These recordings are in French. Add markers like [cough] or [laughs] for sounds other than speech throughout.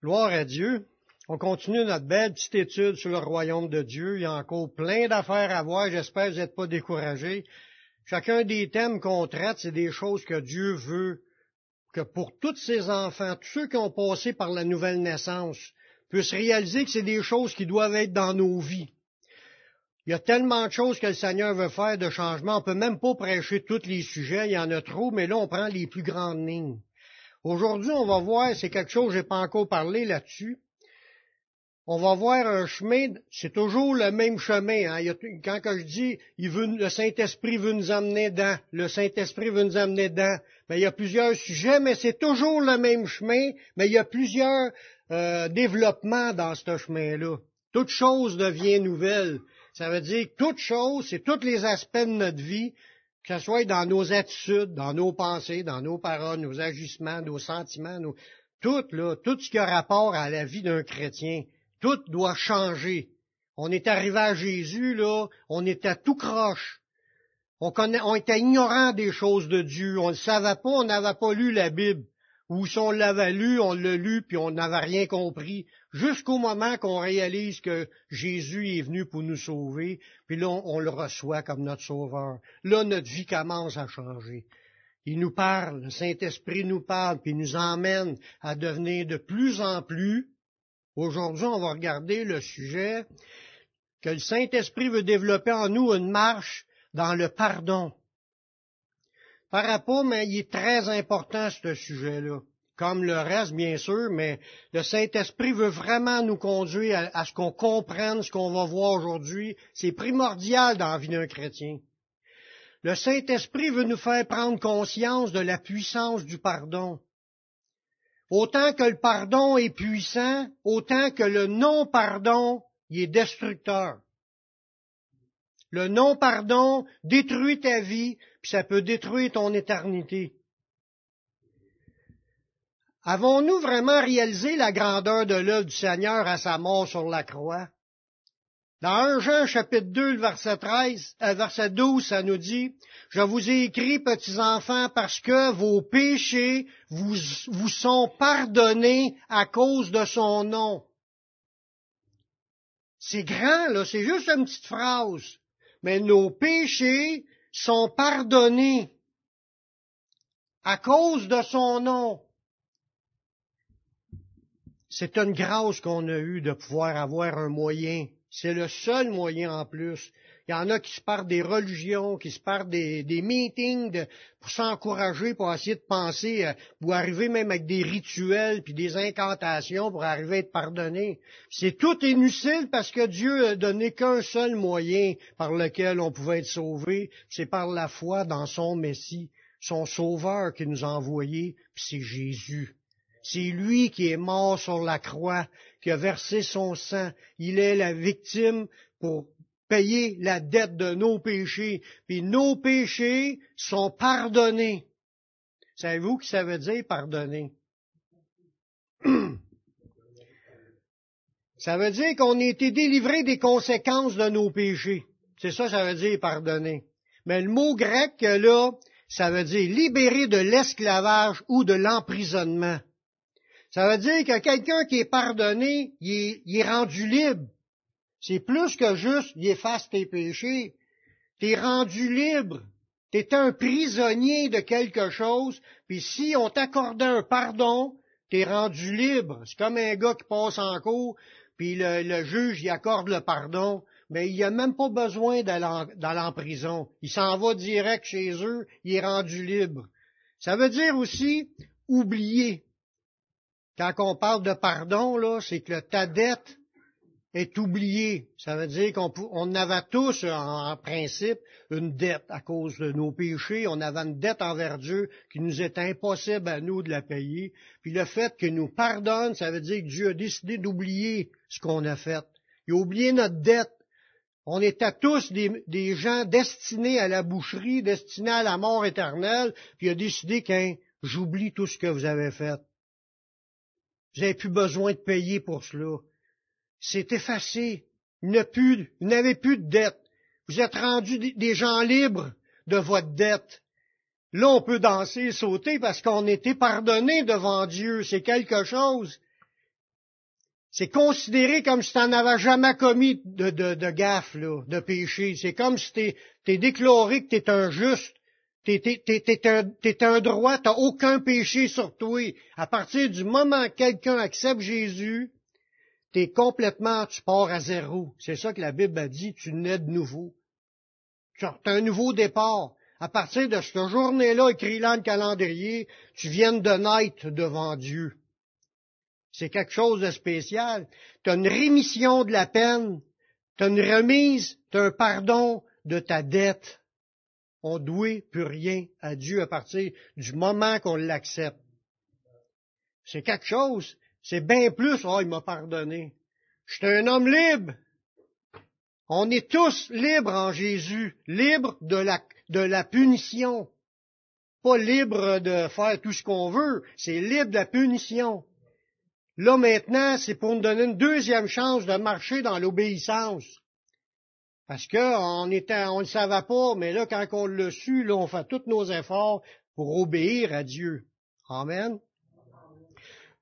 Gloire à Dieu. On continue notre belle petite étude sur le royaume de Dieu. Il y a encore plein d'affaires à voir. J'espère que vous n'êtes pas découragés. Chacun des thèmes qu'on traite, c'est des choses que Dieu veut que pour tous ses enfants, tous ceux qui ont passé par la nouvelle naissance, puissent réaliser que c'est des choses qui doivent être dans nos vies. Il y a tellement de choses que le Seigneur veut faire de changement. On peut même pas prêcher tous les sujets. Il y en a trop, mais là, on prend les plus grandes lignes. Aujourd'hui, on va voir, c'est quelque chose, j'ai pas encore parlé là-dessus. On va voir un chemin, c'est toujours le même chemin. Hein. quand que je dis, il veut, le Saint-Esprit veut nous amener dans, le Saint-Esprit veut nous amener dans, mais il y a plusieurs sujets, mais c'est toujours le même chemin, mais il y a plusieurs euh, développements dans ce chemin-là. Toute chose devient nouvelle. Ça veut dire que toute chose, c'est tous les aspects de notre vie, que ce soit dans nos attitudes, dans nos pensées, dans nos paroles, nos agissements, nos sentiments, tout, là, tout ce qui a rapport à la vie d'un chrétien, tout doit changer. On est arrivé à Jésus, là, on était tout croche. On, on était ignorant des choses de Dieu. On ne savait pas, on n'avait pas lu la Bible. Ou si on l'avait lu, on l'a lu, puis on n'avait rien compris, jusqu'au moment qu'on réalise que Jésus est venu pour nous sauver, puis là, on, le reçoit comme notre sauveur. Là, notre vie commence à changer. Il nous parle, le Saint-Esprit nous parle, puis nous emmène à devenir de plus en plus. Aujourd'hui, on va regarder le sujet que le Saint-Esprit veut développer en nous une marche dans le pardon par rapport, mais il est très important ce sujet-là. Comme le reste, bien sûr, mais le Saint-Esprit veut vraiment nous conduire à, ce qu'on comprenne ce qu'on va voir aujourd'hui. C'est primordial dans la vie d'un chrétien. Le Saint-Esprit veut nous faire prendre conscience de la puissance du pardon. Autant que le pardon est puissant, autant que le non-pardon est destructeur. Le non-pardon détruit ta vie, puis ça peut détruire ton éternité. Avons-nous vraiment réalisé la grandeur de l'œuvre du Seigneur à sa mort sur la croix? Dans 1 Jean chapitre 2, verset 13, euh, verset 12, ça nous dit, Je vous ai écrit, petits enfants, parce que vos péchés vous, vous sont pardonnés à cause de son nom. C'est grand, là, c'est juste une petite phrase mais nos péchés sont pardonnés à cause de son nom. C'est une grâce qu'on a eue de pouvoir avoir un moyen. C'est le seul moyen en plus il y en a qui se partent des religions, qui se partent des, meetings pour s'encourager, pour essayer de penser, euh, pour arriver même avec des rituels puis des incantations pour arriver à être pardonné. C'est tout inutile parce que Dieu a donné qu'un seul moyen par lequel on pouvait être sauvé, c'est par la foi dans son Messie, son Sauveur qui nous a envoyés, puis c'est Jésus. C'est lui qui est mort sur la croix, qui a versé son sang. Il est la victime pour payer la dette de nos péchés, puis nos péchés sont pardonnés. Savez-vous que ça veut dire pardonner? [clears throat] Ça veut dire qu'on a été délivré des conséquences de nos péchés. C'est ça, ça veut dire pardonner. Mais le mot grec, là, ça veut dire libérer de l'esclavage ou de l'emprisonnement. Ça veut dire que quelqu'un qui est pardonné, il est rendu libre. C'est plus que juste, il efface tes péchés. T'es rendu libre. T'es un prisonnier de quelque chose, puis si on t'accordait un pardon, t'es rendu libre. C'est comme un gars qui passe en cours, puis le, juge y accorde le pardon, mais il a même pas besoin d'aller en prison. Il s'en va direct chez eux, il est rendu libre. Ça veut dire aussi oublier. Quand on parle de pardon, là, c'est que ta dette, est oublié. Ça veut dire qu'on avait tous, en, principe, une dette à cause de nos péchés. On avait une dette envers Dieu qui nous est impossible à nous de la payer. Puis le fait qu'il nous pardonne, ça veut dire que Dieu a décidé d'oublier ce qu'on a fait. Il a oublié notre dette. On était tous des, des, gens destinés à la boucherie, destinés à la mort éternelle, puis il a décidé qu'un, j'oublie tout ce que vous avez fait. Vous n'avez plus besoin de payer pour cela c'est effacé. Vous n'avez plus de dette. Vous êtes rendus des gens libres de votre dette. Là, on peut danser et sauter parce qu'on était pardonné devant Dieu. C'est quelque chose. c'est considéré comme si tu n'en avais jamais commis de, de, de gaffe, là, de péché. C'est comme si tu es, déclaré que tu es un juste, tu es, un, droit, tu n'as aucun péché sur toi. À partir du moment que quelqu'un accepte Jésus, tu es complètement, tu pars à zéro. C'est ça que la Bible a dit, tu nais de nouveau. Tu as un nouveau départ. À partir de cette journée-là, écrit là le calendrier, tu viens de naître devant Dieu. C'est quelque chose de spécial. Tu as une rémission de la peine, tu as une remise, tu as un pardon de ta dette. On ne doit plus rien à Dieu à partir du moment qu'on l'accepte. C'est quelque chose. C'est bien plus, oh, il m'a pardonné. Je un homme libre. On est tous libres en Jésus, libres de la, de la punition. Pas libres de faire tout ce qu'on veut, c'est libre de la punition. Là maintenant, c'est pour nous donner une deuxième chance de marcher dans l'obéissance. Parce qu'on était, on ne savait pas, mais là, quand on le su, là, on fait tous nos efforts pour obéir à Dieu. Amen.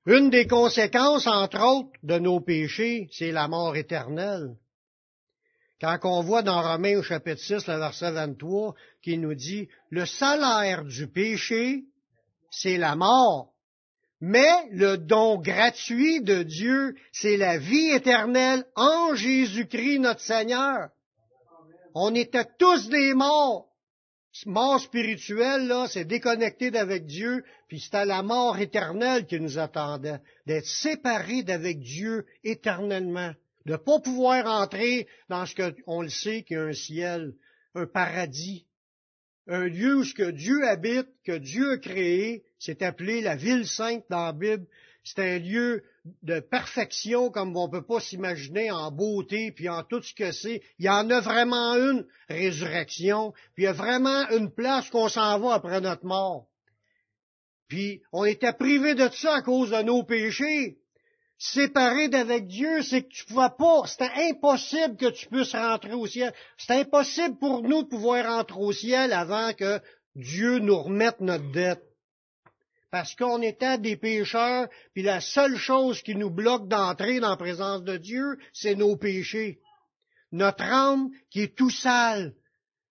Une des conséquences, entre autres, de nos péchés, c'est la mort éternelle. Quand on voit dans Romains au chapitre 6, le verset 23, qui nous dit, le salaire du péché, c'est la mort. Mais le don gratuit de Dieu, c'est la vie éternelle en Jésus-Christ notre Seigneur. On était tous des morts. Mort spirituelle, là, c'est déconnecté d'avec Dieu, puis c'était la mort éternelle qui nous attendait, d'être séparés d'avec Dieu éternellement, de ne pas pouvoir entrer dans ce qu'on le sait qu'il y a un ciel, un paradis, un lieu où ce que Dieu habite, que Dieu a créé, c'est appelé la ville sainte dans la Bible. C'est un lieu de perfection comme on ne peut pas s'imaginer en beauté, puis en tout ce que c'est. Il y en a vraiment une résurrection, puis il y a vraiment une place qu'on s'en va après notre mort. Puis on était privé de ça à cause de nos péchés séparé d'avec Dieu, c'est que tu pouvais pas, c'était impossible que tu puisses rentrer au ciel. C'est impossible pour nous de pouvoir rentrer au ciel avant que Dieu nous remette notre dette. Parce qu'on était des pécheurs, puis la seule chose qui nous bloque d'entrer dans la présence de Dieu, c'est nos péchés. Notre âme qui est tout sale.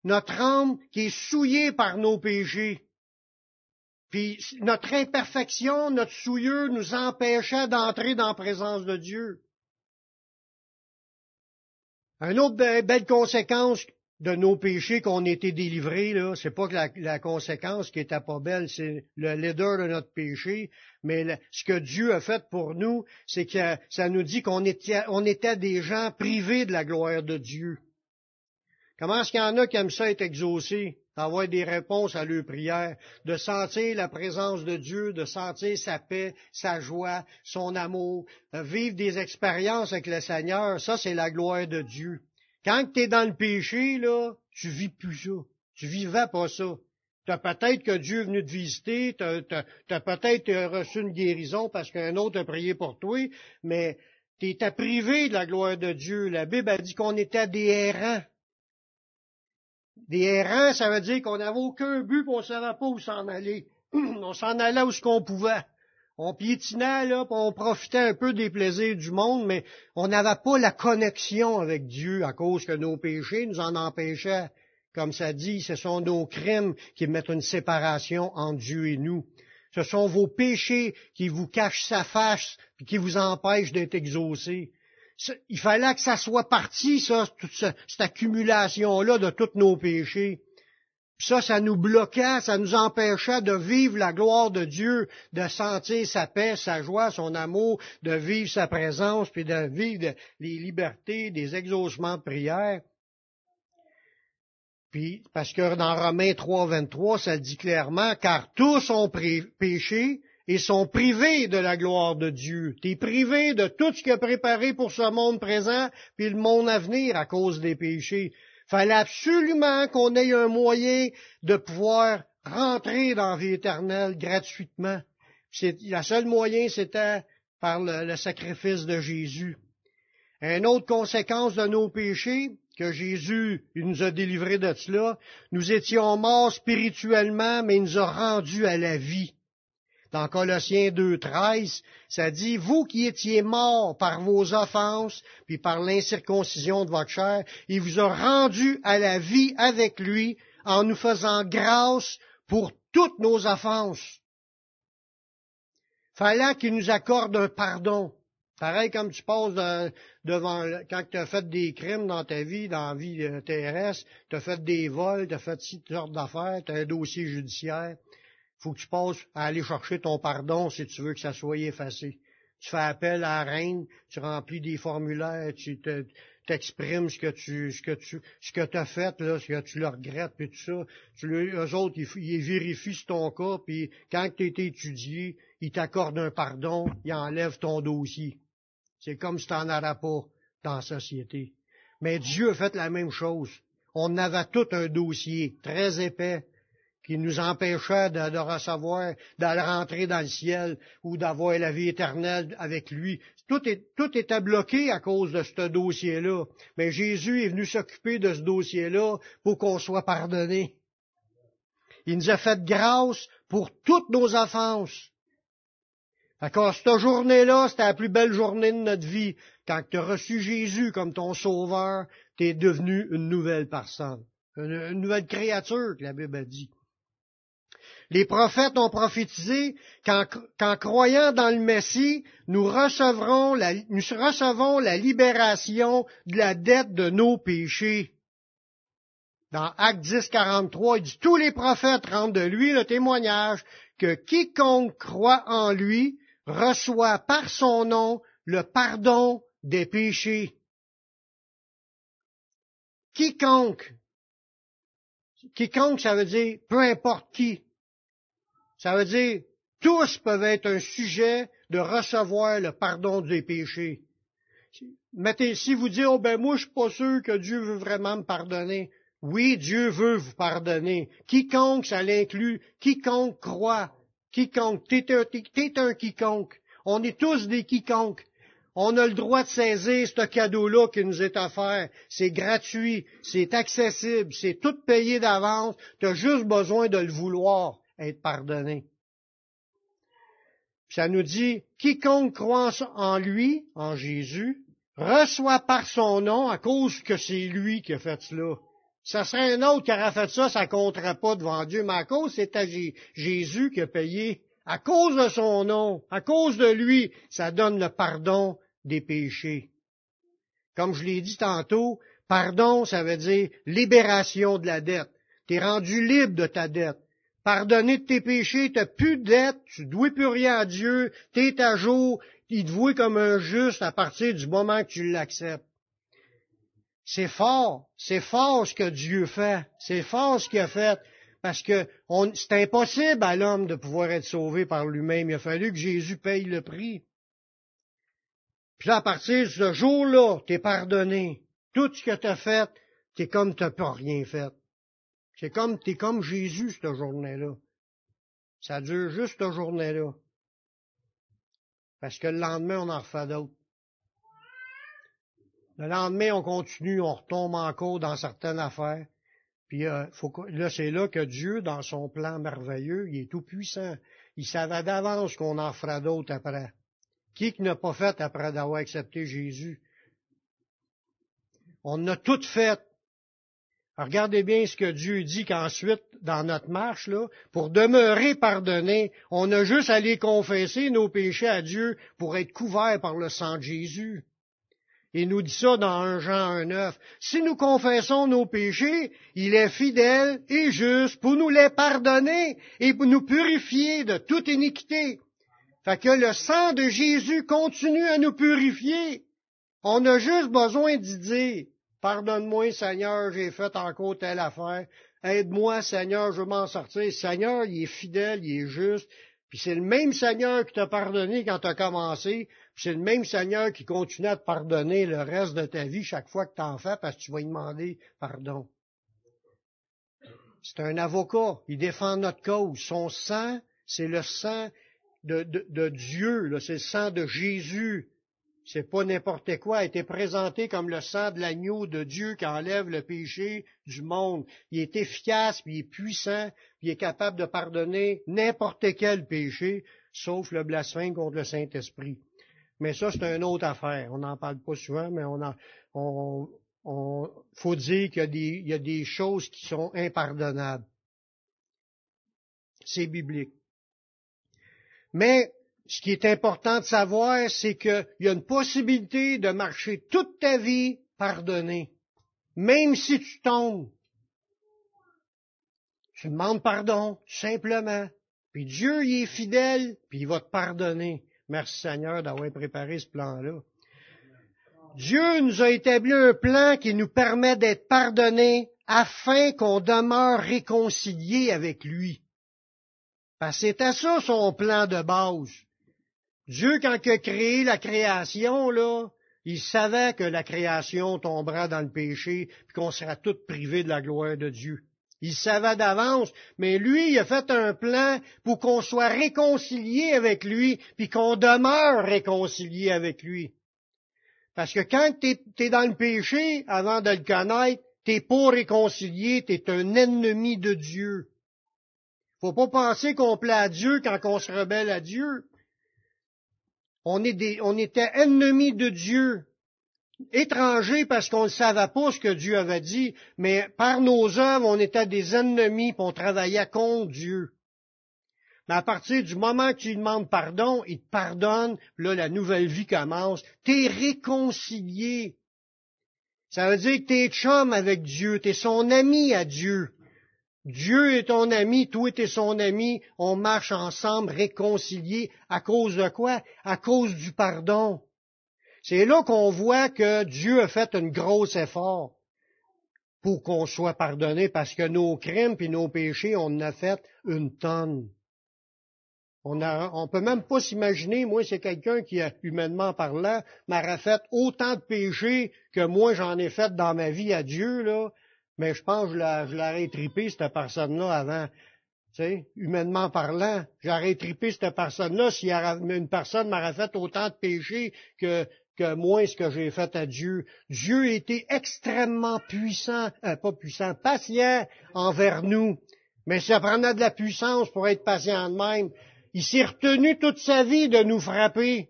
Notre âme qui est souillée par nos péchés. Puis notre imperfection, notre souillure nous empêchait d'entrer dans la présence de Dieu. Une autre belle conséquence de nos péchés qu'on a été délivrés, là, c'est pas que la, conséquence qui était pas belle, c'est le leader de notre péché, mais ce que Dieu a fait pour nous, c'est que ça nous dit qu'on était, des gens privés de la gloire de Dieu. Comment est-ce qu'il y en a qui aiment ça être exaucés? d'avoir des réponses à leurs prières, de sentir la présence de Dieu, de sentir sa paix, sa joie, son amour, vivre des expériences avec le Seigneur, ça c'est la gloire de Dieu. Quand tu es dans le péché, là, tu vis plus ça. Tu vivais pas ça. Tu as peut-être que Dieu est venu te visiter, tu as, peut-être reçu une guérison parce qu'un autre a prié pour toi, mais tu étais privé de la gloire de Dieu. La Bible a dit qu'on était des errants. Des errants, ça veut dire qu'on n'avait aucun but, on ne savait pas où s'en aller. [clears throat] on s'en allait où ce qu'on pouvait. On piétinait, là, puis on profitait un peu des plaisirs du monde, mais on n'avait pas la connexion avec Dieu à cause que nos péchés nous en empêchaient. Comme ça dit, ce sont nos crimes qui mettent une séparation entre Dieu et nous. Ce sont vos péchés qui vous cachent sa face et qui vous empêchent d'être exaucés il fallait que ça soit parti, ça, cette accumulation-là de tous nos péchés. Ça, ça nous bloquait, ça nous empêchait de vivre la gloire de Dieu, de sentir sa paix, sa joie, son amour, de vivre sa présence, puis de vivre les libertés, des exaucements de prière. Puis, parce que dans Romains 3, 23, ça dit clairement, car tous ont péché et sont privés de la gloire de Dieu. Tu es privé de tout ce qu'il a préparé pour ce monde présent, puis le monde à venir à cause des péchés. Fallait absolument qu'on ait un moyen de pouvoir rentrer dans la vie éternelle gratuitement. La seule moyen, c'était par le, sacrifice de Jésus. Une autre conséquence de nos péchés, que Jésus nous a délivrés de cela, nous étions morts spirituellement, mais il nous a rendus à la vie. Dans Colossiens 2.13, ça dit, vous qui étiez morts par vos offenses, puis par l'incirconcision de votre chair, il vous a rendu à la vie avec lui en nous faisant grâce pour toutes nos offenses. Fallait qu'il nous accorde un pardon. Pareil comme tu passes devant, quand tu as fait des crimes dans ta vie, dans la vie euh, terrestre, tu as fait des vols, tu as fait toutes sortes d'affaires, tu as un dossier judiciaire faut que tu passes à aller chercher ton pardon si tu veux que ça soit effacé. Tu fais appel à la reine, tu remplis des formulaires, tu t'exprimes ce que tu ce que tu ce que as fait là, ce que tu le regrettes puis tout ça. Tu, eux autres ils, vérifient ton cas puis quand tu été étudié, ils t'accordent un pardon, ils enlèvent ton dossier. C'est comme si tu n'en aurais pas dans la société. Mais Dieu a fait la même chose. On avait tout un dossier très épais qui nous empêchait de, recevoir, d'aller rentrer dans le ciel ou d'avoir la vie éternelle avec lui. Tout, tout était bloqué à cause de ce dossier-là. Mais Jésus est venu s'occuper de ce dossier-là pour qu'on soit pardonné. Il nous a fait grâce pour toutes nos offenses. D'accord, cette journée-là, c'était la plus belle journée de notre vie. Quand tu as reçu Jésus comme ton sauveur, tu es devenu une nouvelle personne, une nouvelle créature, que la Bible a dit. Les prophètes ont prophétisé qu'en croyant dans le Messie, nous recevrons la, recevons la libération de la dette de nos péchés. Dans Acte 10, 43, il dit, tous les prophètes rendent de lui le témoignage que quiconque croit en lui reçoit par son nom le pardon des péchés. Quiconque. Quiconque, ça veut dire peu importe qui. Ça veut dire, tous peuvent être un sujet de recevoir le pardon des péchés. Mettez, si vous dites, oh ben moi je suis pas sûr que Dieu veut vraiment me pardonner. Oui, Dieu veut vous pardonner. Quiconque, ça l'inclut, quiconque croit, quiconque, t'es un, un quiconque. On est tous des quiconques. On a le droit de saisir ce cadeau-là qui nous est offert. C'est gratuit, c'est accessible, c'est tout payé d'avance. Tu as juste besoin de le vouloir être pardonné. ça nous dit, quiconque croit en lui, en Jésus, reçoit par son nom à cause que c'est lui qui a fait cela. Ça serait un autre qui aurait fait ça, ça compterait pas devant Dieu, mais à cause c'est Jésus qui a payé. À cause de son nom, à cause de lui, ça donne le pardon des péchés. Comme je l'ai dit tantôt, pardon, ça veut dire libération de la dette. Tu es rendu libre de ta dette pardonné tes péchés, tu n'as plus de dette, tu dois plus rien à Dieu, tu es à jour, il te voit comme un juste à partir du moment que tu l'acceptes. C'est fort, c'est fort ce que Dieu fait, c'est fort ce qu'il a fait, parce que c'est impossible à l'homme de pouvoir être sauvé par lui-même. Il a fallu que Jésus paye le prix. Puis à partir de ce jour-là, tu es pardonné. Tout ce que tu as fait, tu es comme tu n'as pas rien fait. C'est comme, t'es comme Jésus cette journée-là. Ça dure juste cette journée-là. Parce que le lendemain, on en refait d'autres. Le lendemain, on continue, on retombe encore dans certaines affaires. Puis euh, faut là, c'est là que Dieu, dans son plan merveilleux, il est tout puissant. Il savait d'avance qu'on en fera d'autres après. Qui n'a pas fait après d'avoir accepté Jésus? On a tout fait regardez bien ce que Dieu dit qu'ensuite, dans notre marche, là, pour demeurer pardonné, on a juste à aller confesser nos péchés à Dieu pour être couverts par le sang de Jésus. Il nous dit ça dans 1 Jean 1.9. Si nous confessons nos péchés, il est fidèle et juste pour nous les pardonner et pour nous purifier de toute iniquité. Fait que le sang de Jésus continue à nous purifier. On a juste besoin d'y dire. Pardonne-moi, Seigneur, j'ai fait encore telle affaire. Aide-moi, Seigneur, je veux m'en sortir. Seigneur, il est fidèle, il est juste. Puis c'est le même Seigneur qui t'a pardonné quand tu as commencé. Puis c'est le même Seigneur qui continue à te pardonner le reste de ta vie chaque fois que tu en fais parce que tu vas lui demander pardon. C'est un avocat. Il défend notre cause. Son sang, c'est le sang de, de, de Dieu. C'est le sang de Jésus c'est pas n'importe quoi, a été présenté comme le sang de l'agneau de Dieu qui enlève le péché du monde. Il est efficace, puis il est puissant, puis il est capable de pardonner n'importe quel péché. sauf le blasphème contre le Saint-Esprit. Mais ça, c'est une autre affaire. On n'en parle pas souvent, mais on, on, on faut dire qu'il y, y, a des choses qui sont impardonnables. C'est biblique. Mais ce qui est important de savoir, c'est qu'il y a une possibilité de marcher toute ta vie pardonné. Même si tu tombes, tu demandes pardon, simplement. Puis Dieu, il est fidèle, puis il va te pardonner. Merci Seigneur d'avoir préparé ce plan-là. Dieu nous a établi un plan qui nous permet d'être pardonnés afin qu'on demeure réconciliés avec lui. Parce que c'était ça son plan de base. Dieu, quand il a créé la création, là, il savait que la création tombera dans le péché, puis qu'on sera toutes privés de la gloire de Dieu. Il savait d'avance, mais lui, il a fait un plan pour qu'on soit réconcilié avec lui, puis qu'on demeure réconcilié avec lui. Parce que quand tu es, dans le péché, avant de le connaître, t'es pas réconcilié, tu es un ennemi de Dieu. Faut pas penser qu'on plaît à Dieu quand on se rebelle à Dieu. On, était ennemis de Dieu, étrangers parce qu'on ne savait pas ce que Dieu avait dit, mais par nos œuvres, on était des ennemis, pour on travaillait contre Dieu. Mais à partir du moment que tu demandes pardon, il te pardonne, là, la nouvelle vie commence. Tu es réconcilié. Ça veut dire que tu es chum avec Dieu, tu es son ami à Dieu. Dieu est ton ami, toi es son ami, on marche ensemble réconciliés. À cause de quoi? À cause du pardon. C'est là qu'on voit que Dieu a fait un gros effort pour qu'on soit pardonné parce que nos crimes et nos péchés, on en a fait une tonne. On ne peut même pas s'imaginer, moi, c'est quelqu'un qui, humainement parlant, m'aurait fait autant de péchés que moi j'en ai fait dans ma vie à Dieu, là. Mais je pense que je l'aurais tripé, cette personne-là, avant. Tu sais, humainement parlant, j'aurais tripé cette personne-là si une personne m'aurait fait autant de péchés que, que moi, ce que j'ai fait à Dieu. Dieu était extrêmement puissant, euh, pas puissant, patient envers nous. Mais ça prenait de la puissance pour être patient de même. Il s'est retenu toute sa vie de nous frapper.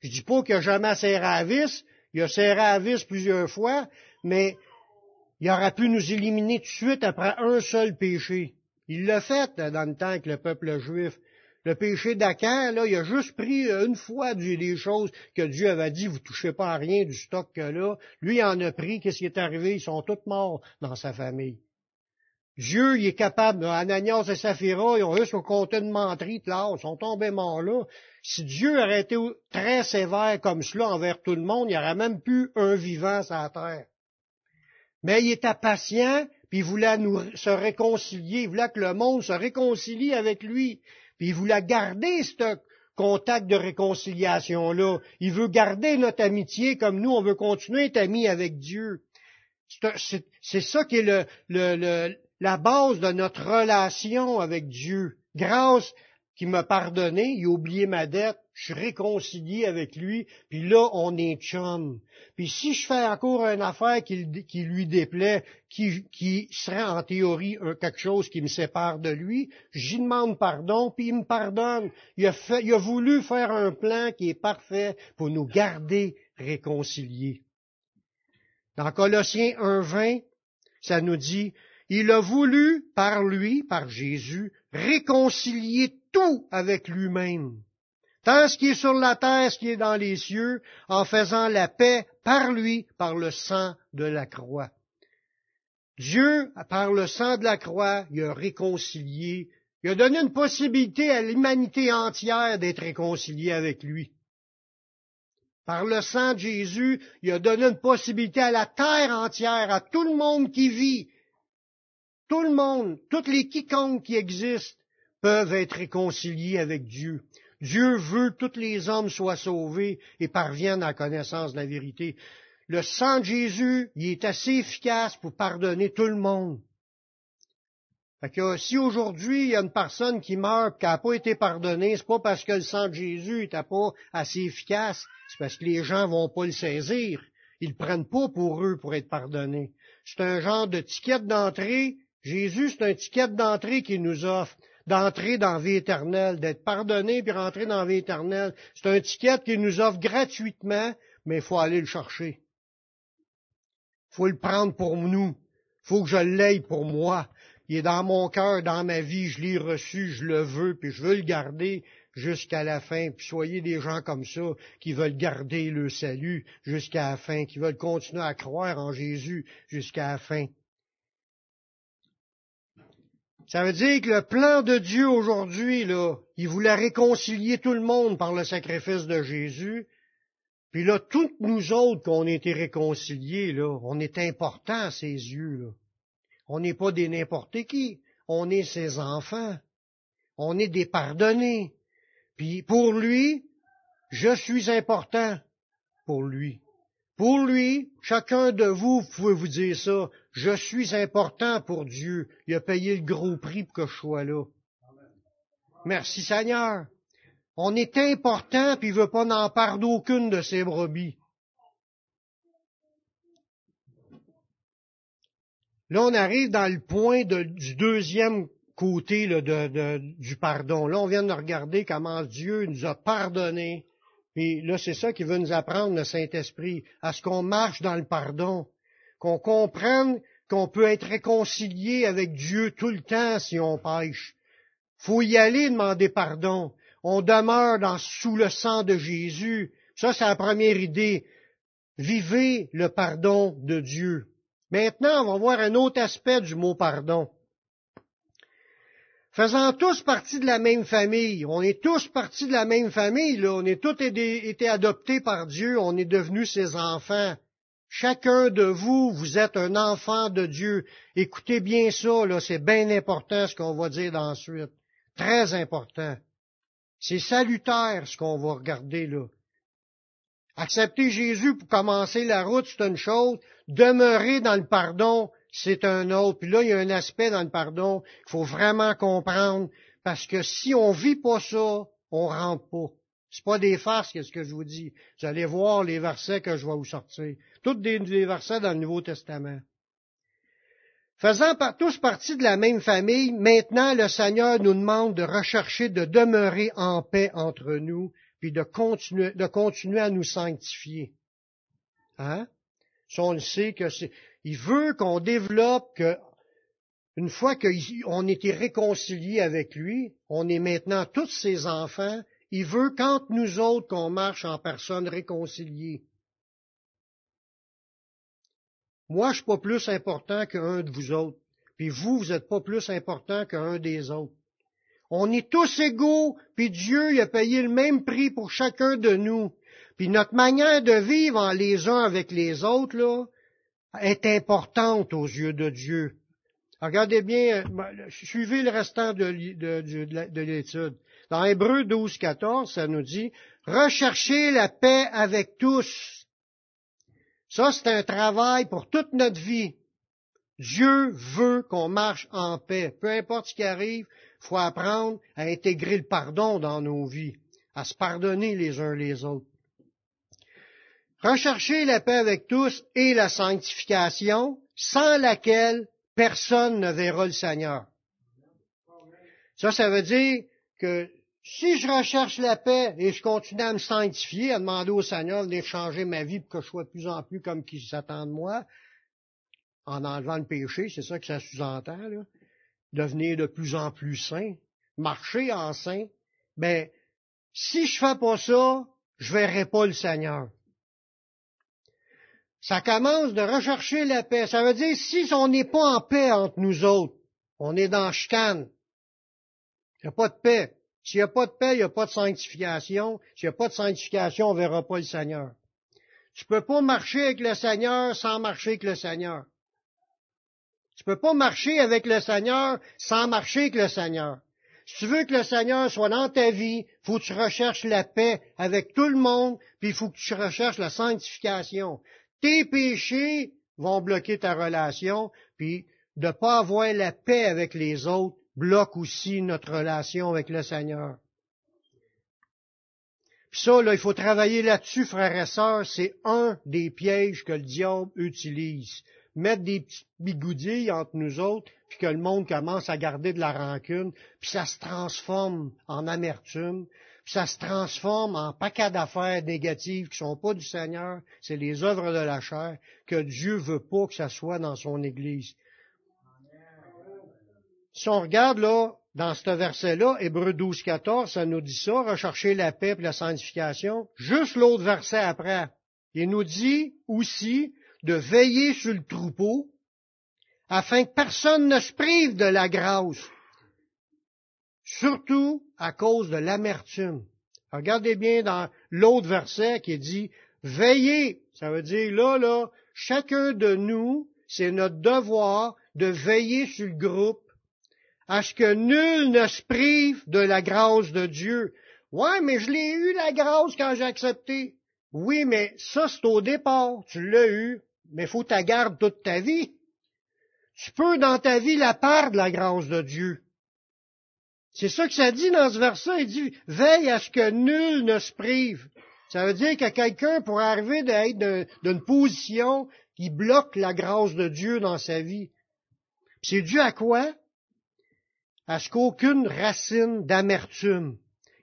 Je dis pas qu'il a jamais serré à vis, il a serré à vis plusieurs fois, mais il aurait pu nous éliminer tout de suite après un seul péché. Il l'a fait dans le temps avec le peuple juif. Le péché d'Acan, là, il a juste pris une fois des choses que Dieu avait dit, vous touchez pas à rien du stock que là. Lui, il en a pris, qu'est-ce qui est arrivé? Ils sont tous morts dans sa famille. Dieu, il est capable, Ananias et Saphira, ils ont juste compté une menterie, là, ils sont tombés morts là. Si Dieu aurait été très sévère comme cela envers tout le monde, il n'y aurait même plus un vivant sur la terre. Mais il était patient, puis il voulait nous, se réconcilier, il voulait que le monde se réconcilie avec lui, puis il voulait garder ce contact de réconciliation-là. Il veut garder notre amitié comme nous, on veut continuer à être amis avec Dieu. C'est ça qui est la base de notre relation avec Dieu. Grâce qui m'a pardonné, il a oublié ma dette, je suis réconcilié avec lui, puis là, on est chum. Puis si je fais encore une affaire qui, lui déplaît, qui, serait en théorie quelque chose qui me sépare de lui, j'y demande pardon, puis il me pardonne. Il a voulu faire un plan qui est parfait pour nous garder réconciliés. Dans Colossiens 1.20, ça nous dit, il a voulu, par lui, par Jésus, réconcilier tout avec lui-même, tant ce qui est sur la terre, ce qui est dans les cieux, en faisant la paix par lui, par le sang de la croix. Dieu, par le sang de la croix, il a réconcilié, il a donné une possibilité à l'humanité entière d'être réconciliée avec lui. Par le sang de Jésus, il a donné une possibilité à la terre entière, à tout le monde qui vit, tout le monde, toutes les quiconques qui existent peuvent être réconciliés avec Dieu. Dieu veut que tous les hommes soient sauvés et parviennent à la connaissance de la vérité. Le sang de Jésus, il est assez efficace pour pardonner tout le monde. Fait que si aujourd'hui il y a une personne qui meurt qui n'a pas été pardonnée, c'est pas parce que le sang de Jésus n'était pas assez efficace, c'est parce que les gens vont pas le saisir. Ils le prennent pas pour eux pour être pardonnés. C'est un genre de ticket d'entrée Jésus, c'est un ticket d'entrée qu'il nous offre. d'entrer dans la vie éternelle, d'être pardonné puis rentrer dans la vie éternelle. C'est un ticket qu'il nous offre gratuitement, mais il faut aller le chercher. Il faut le prendre pour nous. Il faut que je l'aille pour moi. Il est dans mon cœur, dans ma vie, je l'ai reçu, je le veux, puis je veux le garder jusqu'à la fin. Puis soyez des gens comme ça qui veulent garder le salut jusqu'à la fin, qui veulent continuer à croire en Jésus jusqu'à la fin. Ça veut dire que le plan de Dieu aujourd'hui, là, il voulait réconcilier tout le monde par le sacrifice de Jésus. Puis là, toutes nous autres qu'on a été réconciliés, là, on est importants à ses yeux, là. On n'est pas des n'importe qui. On est ses enfants. On est des pardonnés. Puis pour lui, je suis important pour lui. Pour lui, chacun de vous, pouvez vous dire ça, je suis important pour Dieu. Il a payé le gros prix pour que je sois là. Merci Seigneur. On est important, puis il veut pas n'en perdre aucune de ses brebis. Là, on arrive dans le point du deuxième côté du pardon. Là, on vient de regarder comment Dieu nous a pardonné. Puis là, c'est ça qui veut nous apprendre, le Saint-Esprit, à ce qu'on marche dans le pardon qu'on comprenne qu'on peut être réconcilié avec Dieu tout le temps si on pêche. Faut y aller demander pardon. On demeure dans, sous le sang de Jésus. Ça, c'est la première idée. Vivez le pardon de Dieu. Maintenant, on va voir un autre aspect du mot pardon. Faisant tous partie de la même famille, on est tous partis de la même famille, on est tous été adoptés par Dieu, on est devenus ses enfants. Chacun de vous, vous êtes un enfant de Dieu. Écoutez bien ça, là, c'est bien important ce qu'on va dire ensuite. Très important. C'est salutaire ce qu'on va regarder là. Accepter Jésus pour commencer la route, c'est une chose. Demeurer dans le pardon, c'est un autre. Puis là, il y a un aspect dans le pardon qu'il faut vraiment comprendre, parce que si on vit pas ça, on rentre pas. C'est pas des farces, qu'est-ce que je vous dis. Vous allez voir les versets que je vais vous sortir. Tous des, versets dans le Nouveau Testament. Faisant tous partie de la même famille, maintenant le Seigneur nous demande de rechercher de demeurer en paix entre nous, puis de continuer, de continuer à nous sanctifier. Hein? Si on le sait que c'est, il veut qu'on développe que, une fois qu'on était réconcilié avec lui, on est maintenant tous ses enfants, il veut qu'entre nous autres qu'on marche en personne réconciliée. Moi, je suis pas plus important qu'un de vous autres. Puis vous, vous n'êtes pas plus important qu'un des autres. On est tous égaux, puis Dieu il a payé le même prix pour chacun de nous. Puis notre manière de vivre les uns avec les autres, là, est importante aux yeux de Dieu. Regardez bien, euh, suivez le restant de, de l'étude. Dans Hébreu 12, 14, ça nous dit, recherchez la paix avec tous. Ça, c'est un travail pour toute notre vie. Dieu veut qu'on marche en paix. Peu importe ce qui arrive, faut apprendre à intégrer le pardon dans nos vies, à se pardonner les uns les autres. Recherchez la paix avec tous et la sanctification, sans laquelle personne ne verra le Seigneur. Ça, ça veut dire que si je recherche la paix et je continue à me sanctifier, à demander au Seigneur de changer ma vie pour que je sois de plus en plus comme qui s'attend de moi, en enlevant le péché, c'est ça que ça sous-entend, devenir de plus en plus saint, marcher en saint, ben, si je fais pas ça, je verrai pas le Seigneur. Ça commence de rechercher la paix. Ça veut dire, si on n'est pas en paix entre nous autres, on est dans chicane. Il n'y a pas de paix. S'il n'y a pas de paix, il n'y a pas de sanctification. S'il n'y a pas de sanctification, on ne verra pas le Seigneur. Tu peux pas marcher avec le Seigneur sans marcher avec le Seigneur. Tu peux pas marcher avec le Seigneur sans marcher avec le Seigneur. Si tu veux que le Seigneur soit dans ta vie, il faut que tu recherches la paix avec tout le monde, puis il faut que tu recherches la sanctification. Tes péchés vont bloquer ta relation, puis de ne pas avoir la paix avec les autres, bloque aussi notre relation avec le Seigneur. Puis ça, là, il faut travailler là-dessus, frères et sœurs, c'est un des pièges que le diable utilise. mettre des petites bigoudilles entre nous autres, puis que le monde commence à garder de la rancune, puis ça se transforme en amertume, ça se transforme en paquet d'affaires négatives qui sont pas du Seigneur, c'est les œuvres de la chair, que Dieu veut pas que ça soit dans son Église. Si on regarde là, dans ce verset-là, Hébreu 12, 14, ça nous dit ça, rechercher la paix et la sanctification. Juste l'autre verset après, il nous dit aussi de veiller sur le troupeau, afin que personne ne se prive de la grâce, surtout à cause de l'amertume. Regardez bien dans l'autre verset qui dit veiller, ça veut dire là, là, chacun de nous, c'est notre devoir de veiller sur le groupe à ce que nul ne se prive de la grâce de Dieu. Ouais, mais je l'ai eu la grâce quand j'ai accepté. Oui, mais ça, c'est au départ. Tu l'as eu, mais faut ta garde toute ta vie. Tu peux dans ta vie la part de la grâce de Dieu. C'est ça que ça dit dans ce verset. Il dit, veille à ce que nul ne se prive. Ça veut dire que quelqu'un pourrait arriver d'être d'une position qui bloque la grâce de Dieu dans sa vie. C'est dû à quoi? à ce qu'aucune racine d'amertume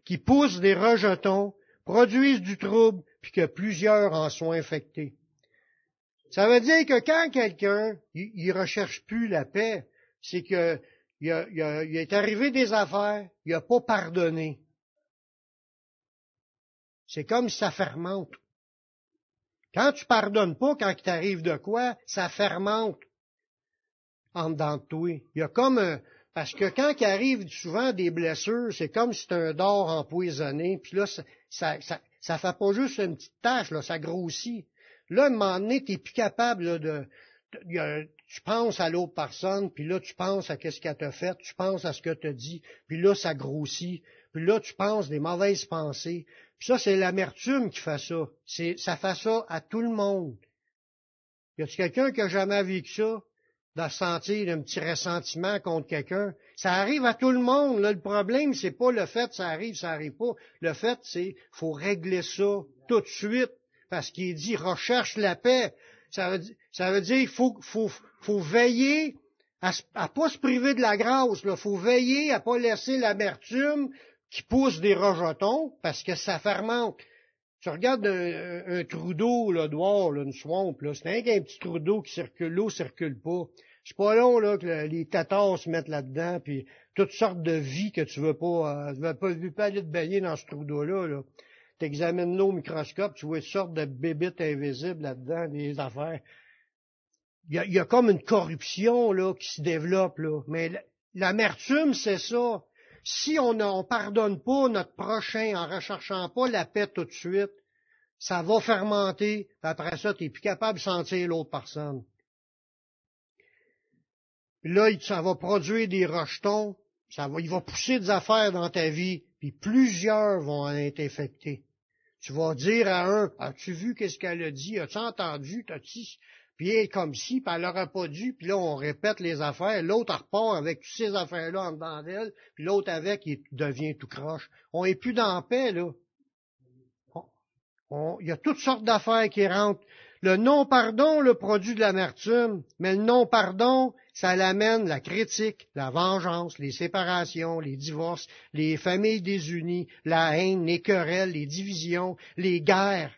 qui pousse des rejetons produise du trouble, puis que plusieurs en sont infectés. Ça veut dire que quand quelqu'un, il, recherche plus la paix, c'est que il, est arrivé des affaires, il n'a pas pardonné. C'est comme si ça fermente. Quand tu pardonnes pas, quand il t'arrive de quoi, ça fermente en dedans de toi. Il y a comme un, parce que quand il arrive souvent des blessures, c'est comme si c'était un dard empoisonné, puis là, ça, ça, ça, fait pas juste une petite tache, là, ça grossit. Là, à un moment donné, t'es plus capable de, tu penses à l'autre personne, puis là, tu penses à qu'est-ce qu'elle t'a fait, tu penses à ce que t'as dit, puis là, ça grossit, puis là, tu penses des mauvaises pensées. Puis ça, c'est l'amertume qui fait ça. Ça fait ça à tout le monde. Y a-t-il quelqu'un qui a jamais vécu ça? de sentir un petit ressentiment contre quelqu'un? Ça arrive à tout le monde. Le problème, c'est pas le fait ça arrive, ça arrive pas. Le fait, c'est faut régler ça tout de suite. Parce qu'il dit recherche la paix. Ça veut, dire qu'il faut, veiller à, à pas se priver de la grâce. Il faut veiller à pas laisser l'amertume qui pousse des rejetons parce que ça fermente. Tu regardes un, trou d'eau là, là, une swamp, là, c'est un, un petit trou d'eau qui circule, l'eau circule pas. C'est pas long là, que les tatars se mettent là-dedans, puis toutes sortes de vies que tu veux pas, euh, tu veux pas, veux pas aller te baigner dans ce trou d'eau-là. Là. Tu examines l'eau au microscope, tu vois toutes sortes de bébites invisibles là-dedans, des affaires. Il y, a, il y a comme une corruption là qui se développe là. Mais l'amertume, c'est ça si on ne pardonne pas notre prochain en recherchant pas la paix tout de suite, ça va fermenter, après ça, tu n'es plus capable de sentir l'autre personne. Là, ça va produire des rejetons, ça va, il va pousser des affaires dans ta vie, puis plusieurs vont en être infectés. Tu vas dire à un, as-tu vu qu'est-ce qu'elle a dit? As-tu entendu? As-tu puis elle est comme si, puis elle n'aurait pas dû, puis là, on répète les affaires. L'autre repart avec toutes ces affaires-là en dedans d'elle, puis l'autre avec, il devient tout croche. On est plus dans paix, là. il y a toutes sortes d'affaires qui rentrent. Le non-pardon, le produit de l'amertume, mais le non-pardon, ça l'amène la critique, la vengeance, les séparations, les divorces, les familles désunies, la haine, les querelles, les divisions, les guerres.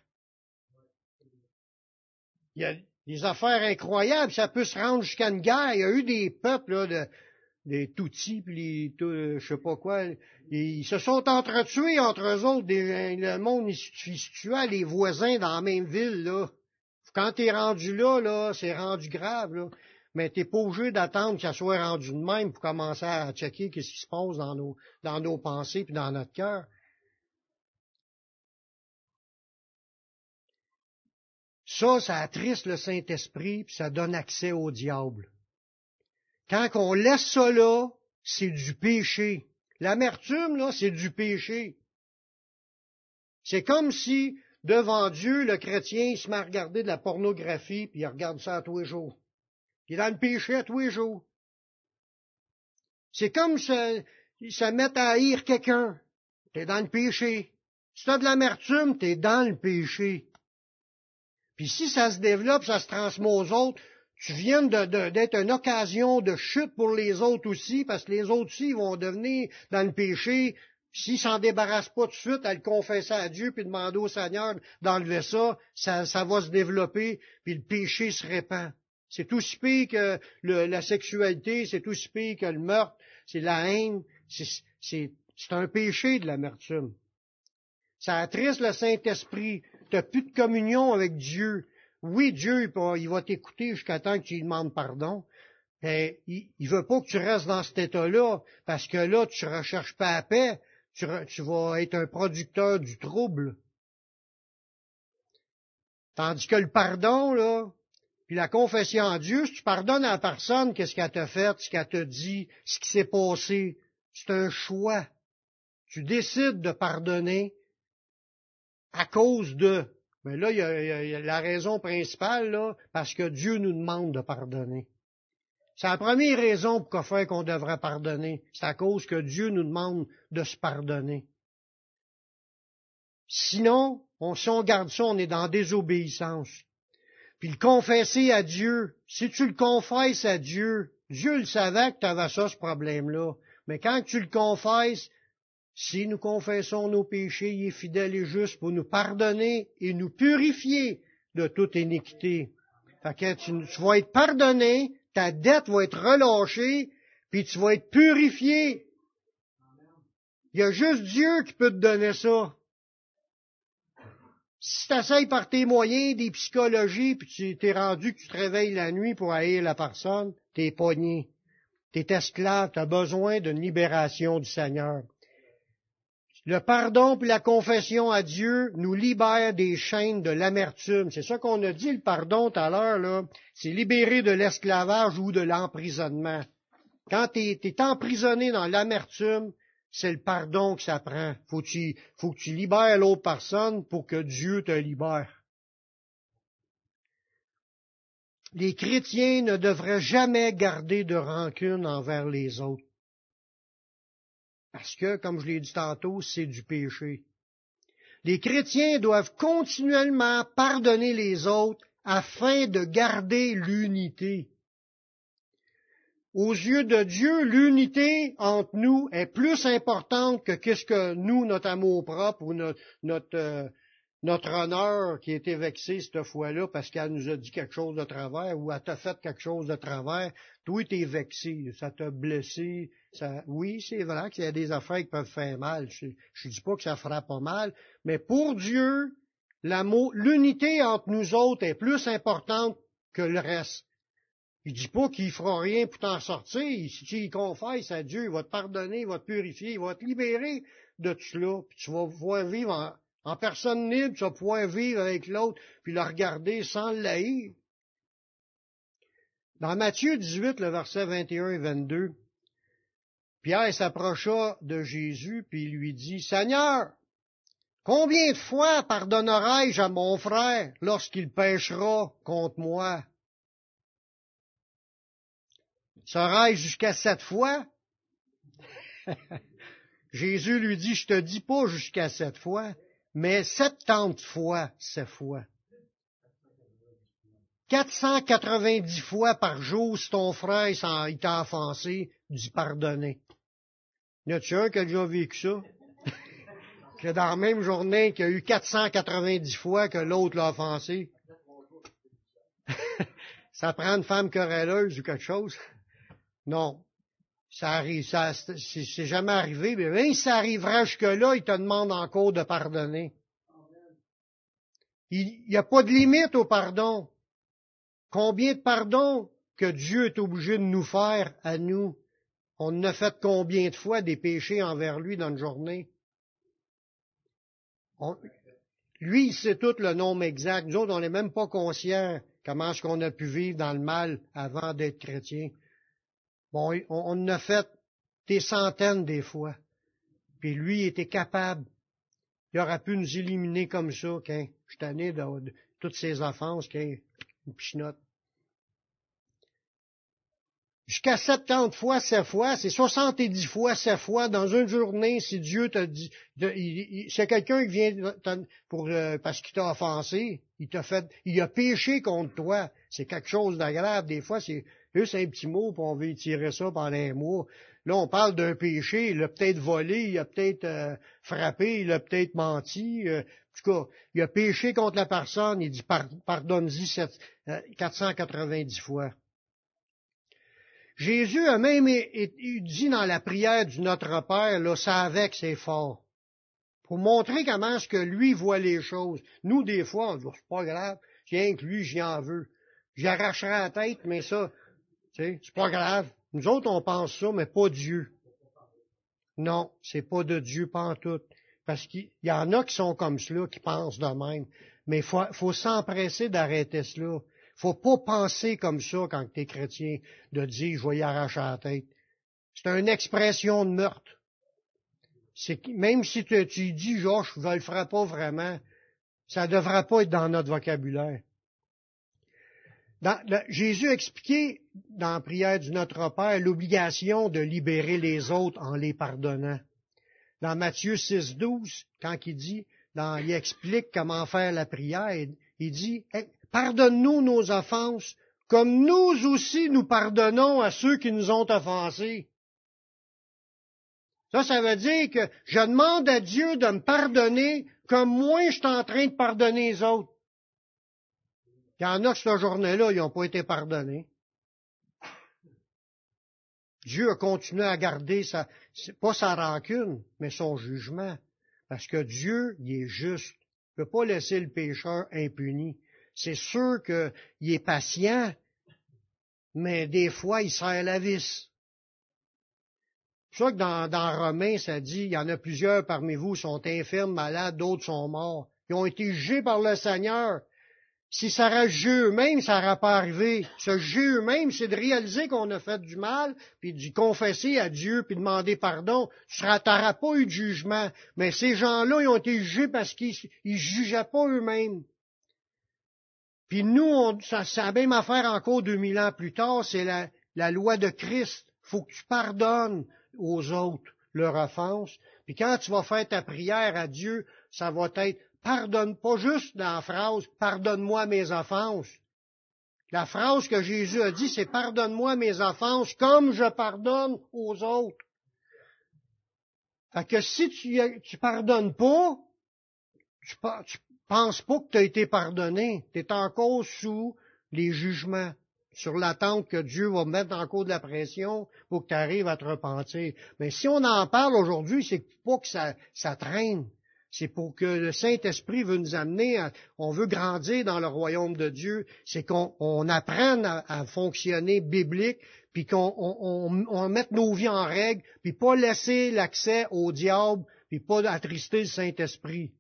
Il y a, des affaires incroyables, ça peut se rendre jusqu'à une guerre. Il y a eu des peuples, de, des Tutsis, puis les, tout, euh, je sais pas quoi, ils se sont entretués entre eux autres. Des, le monde, il se tuait les voisins dans la même ville, là. Quand t'es rendu là, là, c'est rendu grave, là. Mais t'es pas obligé d'attendre que ça soit rendu de même pour commencer à checker qu'est-ce qui se passe dans nos, dans nos pensées puis dans notre cœur. Ça, ça attriste le Saint-Esprit, puis ça donne accès au diable. Quand on laisse ça là, c'est du péché. L'amertume, là, c'est du péché. C'est comme si, devant Dieu, le chrétien il se met à regarder de la pornographie, puis il regarde ça à tous les jours. Il dans le péché à tous les jours. C'est comme se, se mettre à haïr quelqu'un. T'es dans le péché. Si t'as de l'amertume, t'es dans le péché. Puis si ça se développe, ça se transmet aux autres, tu viens d'être une occasion de chute pour les autres aussi, parce que les autres aussi vont devenir dans le péché. S'ils s'en débarrassent pas tout de suite, à le à Dieu, puis demander au Seigneur d'enlever ça, ça, ça va se développer, puis le péché se répand. C'est aussi pire que la sexualité, c'est aussi pire que le meurtre, c'est la haine, c'est un péché de l'amertume. Ça attriste le Saint-Esprit. Tu n'as plus de communion avec Dieu. Oui, Dieu, il va t'écouter jusqu'à temps que tu demandes pardon. Mais il ne veut pas que tu restes dans cet état-là, parce que là, tu ne recherches pas la paix, tu, tu vas être un producteur du trouble. Tandis que le pardon, là, puis la confession en Dieu, si tu pardonnes à la personne, qu'est-ce qu'elle t'a fait, ce qu'elle t'a dit, ce qui s'est passé, c'est un choix. Tu décides de pardonner à cause de. Mais là, il y, a, la raison principale, là, parce que Dieu nous demande de pardonner. C'est la première raison pour fait qu'on devrait pardonner. C'est à cause que Dieu nous demande de se pardonner. Sinon, on, si on garde ça, on est dans désobéissance. Puis le à Dieu, si tu le confesses à Dieu, Dieu le savait que tu avais ça, ce problème-là. Mais quand tu le confesses, si nous confessons nos péchés, il est fidèle et juste pour nous pardonner et nous purifier de toute iniquité. Fait que tu, vas être pardonné, ta dette va être relâchée, puis tu vas être purifié. Il y a juste Dieu qui peut te donner ça. Si tu essayes par tes moyens, des psychologies, puis tu t'es rendu que tu te réveilles la nuit pour haïr la personne, t'es pogné. T'es esclave, tu as besoin d'une libération du Seigneur. Le pardon puis la confession à Dieu nous libère des chaînes de l'amertume. C'est ça qu'on a dit, le pardon tout à l'heure, là. C'est libérer de l'esclavage ou de l'emprisonnement. Quand tu es, emprisonné dans l'amertume, c'est le pardon que ça prend. Faut que tu, faut que tu libères l'autre personne pour que Dieu te libère. Les chrétiens ne devraient jamais garder de rancune envers les autres. Parce que, comme je l'ai dit tantôt, c'est du péché. Les chrétiens doivent continuellement pardonner les autres afin de garder l'unité. Aux yeux de Dieu, l'unité entre nous est plus importante que qu'est-ce que nous, notre amour propre ou euh, notre honneur qui a été vexé cette fois-là parce qu'elle nous a dit quelque chose de travers ou elle t'a fait quelque chose de travers, toi t'es vexé, ça t'a blessé. Ça... Oui, c'est vrai qu'il y a des affaires qui peuvent faire mal. Je ne dis pas que ça fera pas mal, mais pour Dieu, l'unité entre nous autres est plus importante que le reste. Il dit pas qu'il fera rien pour t'en sortir. Si tu y confesses à Dieu, il va te pardonner, il va te purifier, il va te libérer de tout cela, puis tu vas pouvoir vivre en, personne libre, tu vas pouvoir vivre avec l'autre, puis le regarder sans le haïr. Dans Matthieu 18, le verset 21 et 22, Pierre s'approcha de Jésus, puis il lui dit, Seigneur, combien de fois pardonnerai-je à mon frère lorsqu'il péchera contre moi? Serai-je jusqu'à sept fois? [laughs] Jésus lui dit, je te dis pas jusqu'à sept fois, mais septante fois sept fois. 490 fois par jour, si ton frère il t'a offensé, dis pardonner. Y a-tu un qui a déjà vécu ça? [laughs] que dans la même journée, qu'il y a eu 490 fois que l'autre l'a offensé? [laughs] ça prend une femme querelleuse ou quelque chose? Non. Ça arrive, ça, c'est jamais arrivé, mais même si ça arrivera jusque-là, il te demande encore de pardonner. Il n'y a pas de limite au pardon. Combien de pardons que Dieu est obligé de nous faire à nous? On a fait combien de fois des péchés envers lui dans une journée? lui, il sait tout le nombre exact. Nous autres, on n'est même pas conscients comment est-ce qu'on a pu vivre dans le mal avant d'être chrétien. Bon, on, a fait des centaines des fois. Puis lui était capable. Il aurait pu nous éliminer comme ça, quand je tanné de, toutes ces offenses, qu'un une jusqu'à 70 fois, 7 fois, c'est 70 fois, 7 fois dans une journée, si Dieu te dit, c'est quelqu'un qui vient pour, euh, parce qu'il t'a offensé, il t'a fait, il a péché contre toi, c'est quelque chose d'agréable. Des fois, c'est juste un petit mot, puis on veut tirer ça pendant un mois. Là, on parle d'un péché, il a peut-être volé, il a peut-être euh, frappé, il a peut-être menti. Euh, en tout cas, il a péché contre la personne, il dit pardonne-y 490 fois. Jésus a même dit dans la prière du Notre Père, là, ça avec, c'est fort. Pour montrer comment est-ce que lui voit les choses. Nous, des fois, on dit, oh, c'est pas grave, tiens que lui, j'y en veux. J'arracherai la tête, mais ça, c'est pas grave. Nous autres, on pense ça, mais pas Dieu. Non, c'est pas de Dieu, pas en tout. Parce qu'il y en a qui sont comme cela, qui pensent de même. Mais il faut, s'empresser d'arrêter cela faut pas penser comme ça quand tu es chrétien, de dire je vais y arracher la tête. C'est une expression de meurtre. Même si tu, tu dis je ne le ferai pas vraiment, ça ne devrait pas être dans notre vocabulaire. Jésus a expliqué dans la prière du Notre Père l'obligation de libérer les autres en les pardonnant. Dans Matthieu 6, 12, quand il dit, dans, il explique comment faire la prière, il dit, Pardonne-nous nos offenses, comme nous aussi nous pardonnons à ceux qui nous ont offensés. Ça, ça veut dire que je demande à Dieu de me pardonner comme moi je suis en train de pardonner les autres. Il y en a, cette journée-là, ils n'ont pas été pardonnés. Dieu a continué à garder sa, pas sa rancune, mais son jugement. Parce que Dieu, il est juste. Il ne peut pas laisser le pécheur impuni c'est sûr qu'il est patient, mais des fois, il serre la vis. C'est ça que dans, dans Romains, ça dit, il y en a plusieurs parmi vous sont infirmes, malades, d'autres sont morts. Ils ont été jugés par le Seigneur. Si ça aurait jugé eux-mêmes, ça n'aurait pas arrivé. Se juger eux-mêmes, c'est de réaliser qu'on a fait du mal, puis de confesser à Dieu, puis demander pardon. Tu n'auras pas eu de jugement. Mais ces gens-là, ils ont été jugés parce qu'ils ne jugeaient pas eux-mêmes. Puis nous, on, ça, c'est la même affaire encore 2000 ans plus tard, c'est la, la loi de Christ. faut que tu pardonnes aux autres leur offense. Puis quand tu vas faire ta prière à Dieu, ça va être pardonne, pas juste la phrase pardonne-moi mes offenses. La phrase que Jésus a dit, c'est pardonne-moi mes offenses comme je pardonne aux autres. Fait que si tu, tu pardonnes pas, tu, tu, pense pas que tu as été pardonné. Tu es encore sous les jugements, sur l'attente que Dieu va mettre en cours de la pression pour que tu arrives à te repentir. Mais si on en parle aujourd'hui, c'est pas que ça traîne. C'est pour que le Saint-Esprit veut nous amener, à, on veut grandir dans le royaume de Dieu, c'est qu'on apprenne à, fonctionner biblique, puis qu'on on, mette nos vies en règle, puis pas laisser l'accès au diable, puis pas attrister le Saint-Esprit.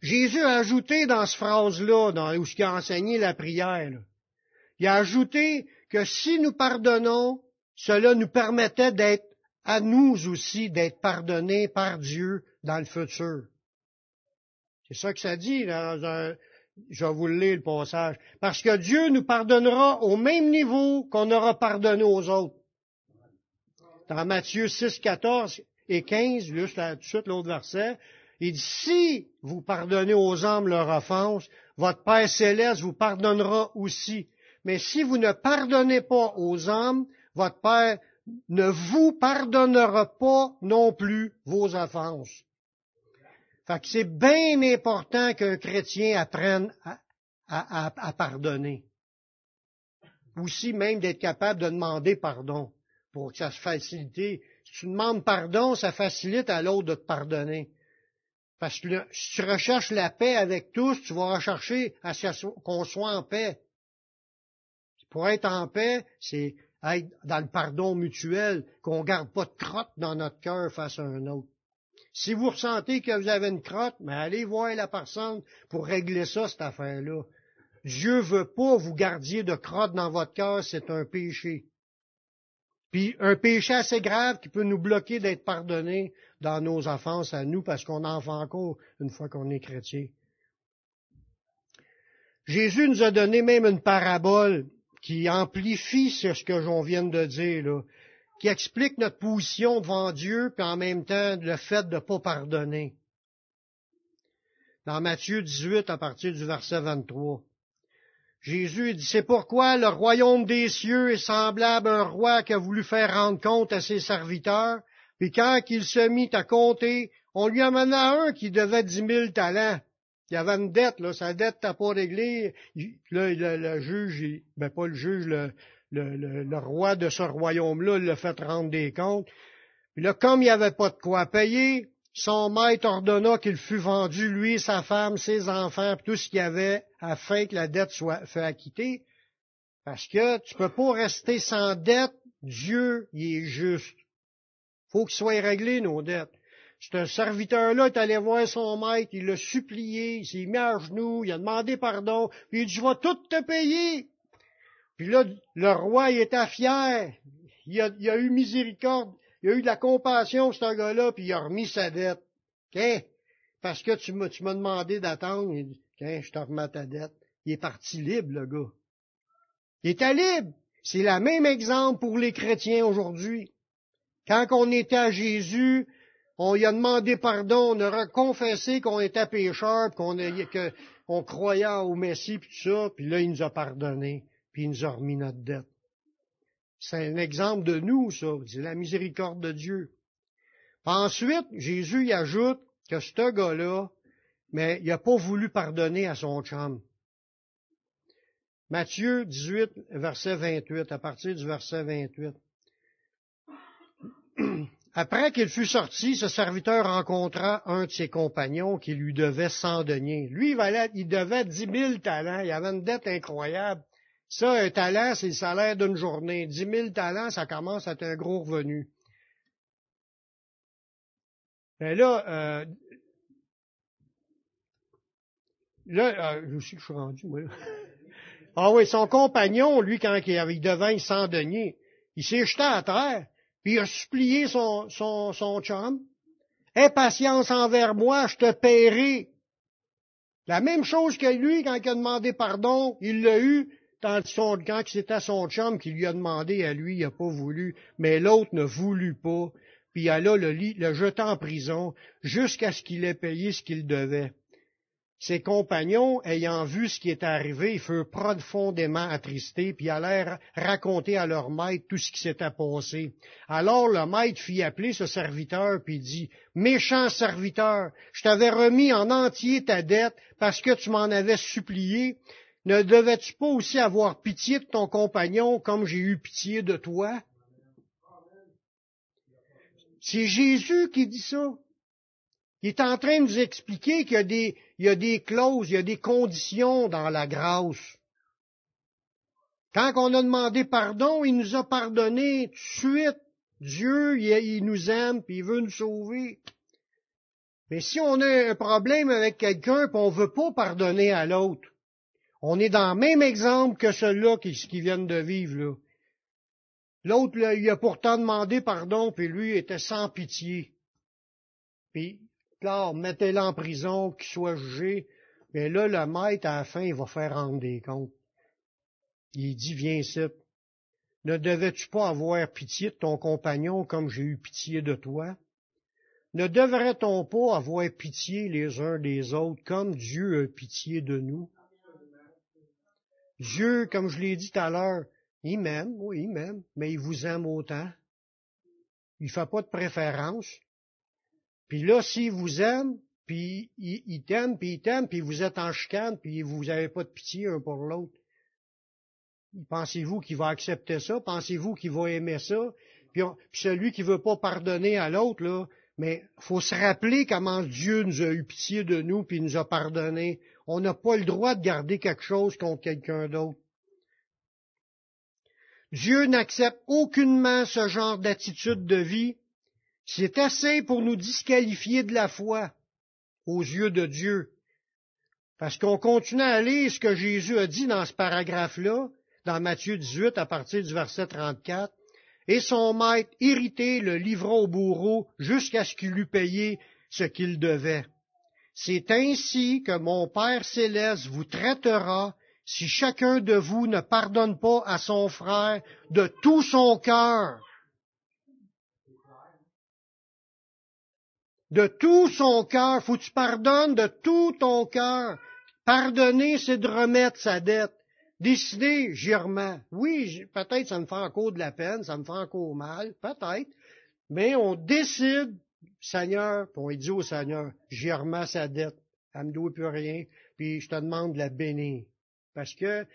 Jésus a ajouté dans cette phrase-là, dans, où il a enseigné la prière, il a ajouté que si nous pardonnons, cela nous permettait d'être à nous aussi d'être pardonnés par Dieu dans le futur. C'est ça que ça dit je vous le lire le passage. Parce que Dieu nous pardonnera au même niveau qu'on aura pardonné aux autres. Dans Matthieu 6, 14 et 15, juste tout de suite l'autre verset, il dit, si vous pardonnez aux hommes leur offense, votre Père céleste vous pardonnera aussi. Mais si vous ne pardonnez pas aux hommes, votre Père ne vous pardonnera pas non plus vos offenses. Fait que c'est bien important qu'un chrétien apprenne à, à, pardonner. Aussi même d'être capable de demander pardon pour que ça se facilite. Si tu demandes pardon, ça facilite à l'autre de te pardonner. Parce que si tu recherches la paix avec tous, tu vas rechercher à qu'on soit en paix. Pour être en paix, c'est être dans le pardon mutuel, qu'on ne garde pas de crotte dans notre cœur face à un autre. Si vous ressentez que vous avez une crotte, mais allez voir la personne pour régler ça, cette affaire-là. Dieu veut pas vous gardiez de crotte dans votre cœur, c'est un péché. Puis un péché assez grave qui peut nous bloquer d'être pardonné dans nos offenses à nous parce qu'on en fait encore une fois qu'on est chrétien. Jésus nous a donné même une parabole qui amplifie ce que j'en viens de dire, là, qui explique notre position devant Dieu, puis en même temps le fait de ne pas pardonner. Dans Matthieu 18, à partir du verset 23. Jésus dit, c'est pourquoi le royaume des cieux est semblable à un roi qui a voulu faire rendre compte à ses serviteurs, puis quand il se mit à compter, on lui amena un qui devait dix mille talents. Il avait une dette, là, sa dette n'a pas réglée. Là, le, juge, ben pas le juge, le, le, roi de ce royaume-là l'a fait rendre des comptes. Puis là, comme il n'y avait pas de quoi payer, son maître ordonna qu'il fût vendu, lui, sa femme, ses enfants, tout ce qu'il y avait, afin que la dette soit fait acquitter. Parce que tu peux pas rester sans dette. Dieu, il est juste. Faut qu'il soit réglé, nos dettes. Un serviteur-là est allé voir son maître, il l'a supplié, il s'est mis à genoux, il a demandé pardon, puis il dit, je vais tout te payer. Puis là, le roi, il était fier. Il a, a eu miséricorde il a eu de la compassion, ce gars-là, puis il a remis sa dette. Qu'est? Parce que tu m'as, demandé d'attendre. Il dit, je te remets ta dette. Il est parti libre, le gars. Il était libre. C'est le même exemple pour les chrétiens aujourd'hui. Quand on était à Jésus, on lui a demandé pardon, on a confessé qu'on était pécheur, qu'on qu'on croyait au Messie, puis tout ça, puis là, il nous a pardonné, puis il nous a remis notre dette. C'est un exemple de nous, ça. C'est la miséricorde de Dieu. Ensuite, Jésus y ajoute que ce gars-là, mais il n'a pas voulu pardonner à son chum. Matthieu 18, verset 28, à partir du verset 28. Après qu'il fut sorti, ce serviteur rencontra un de ses compagnons qui lui devait cent deniers. Lui, il, valait, il devait dix mille talents. Il avait une dette incroyable. Ça, un talent, c'est le salaire d'une journée. Dix mille talents, ça commence à être un gros revenu. Mais là, euh, là, euh, je suis rendu, moi. Ah oui, son compagnon, lui, quand il, il devait sans denier, il s'est jeté à terre, puis il a supplié son, son, son chum. Patience envers moi, je te paierai. La même chose que lui, quand il a demandé pardon, il l'a eu, quand c'était son chum qui lui a demandé à lui, il n'a pas voulu, mais l'autre ne voulut pas, puis elle a le, le jeta en prison jusqu'à ce qu'il ait payé ce qu'il devait. Ses compagnons, ayant vu ce qui était arrivé, furent profondément attristés, puis allèrent raconter à leur maître tout ce qui s'était passé. Alors le maître fit appeler ce serviteur, puis dit, Méchant serviteur, je t'avais remis en entier ta dette parce que tu m'en avais supplié, ne devais-tu pas aussi avoir pitié de ton compagnon comme j'ai eu pitié de toi? C'est Jésus qui dit ça. Il est en train de nous expliquer qu'il y a des, clauses, il y a des conditions dans la grâce. Quand on a demandé pardon, il nous a pardonné tout de suite. Dieu, il, nous aime, puis il veut nous sauver. Mais si on a un problème avec quelqu'un, puis on ne veut pas pardonner à l'autre, on est dans le même exemple que celui-là qui, qui viennent de vivre, là. L'autre, il a pourtant demandé pardon, puis lui était sans pitié. Puis, là, mettez-le en prison, qu'il soit jugé. Mais là, le maître, à la fin, il va faire rendre des comptes. Il dit, viens ici. Ne devais-tu pas avoir pitié de ton compagnon comme j'ai eu pitié de toi? Ne devrait-on pas avoir pitié les uns des autres comme Dieu a pitié de nous? Dieu, comme je l'ai dit tout à l'heure, il m'aime, oui, il m'aime, mais il vous aime autant. Il fait pas de préférence. Puis là, s'il vous aime, puis il, t'aime, puis il t'aime, puis vous êtes en chicane, puis vous n'avez pas de pitié un pour l'autre. Pensez-vous qu'il va accepter ça? Pensez-vous qu'il va aimer ça? Puis, celui qui veut pas pardonner à l'autre, là, mais faut se rappeler comment Dieu nous a eu pitié de nous, puis nous a pardonné. On n'a pas le droit de garder quelque chose contre quelqu'un d'autre. Dieu n'accepte aucunement ce genre d'attitude de vie. C'est assez pour nous disqualifier de la foi aux yeux de Dieu. Parce qu'on continue à lire ce que Jésus a dit dans ce paragraphe-là, dans Matthieu 18 à partir du verset 34. Et son maître, irrité, le livra au bourreau jusqu'à ce qu'il eût payé ce qu'il devait. C'est ainsi que mon Père céleste vous traitera si chacun de vous ne pardonne pas à son frère de tout son cœur, de tout son cœur, faut que tu pardonnes de tout ton cœur. Pardonner, c'est de remettre sa dette. Décider, j'y. Oui, peut-être ça me fait encore de la peine, ça me fait encore mal, peut-être. Mais on décide, Seigneur, puis on dit au Seigneur, j'y sa dette. Elle me doit plus rien, puis je te demande de la bénir. Parce que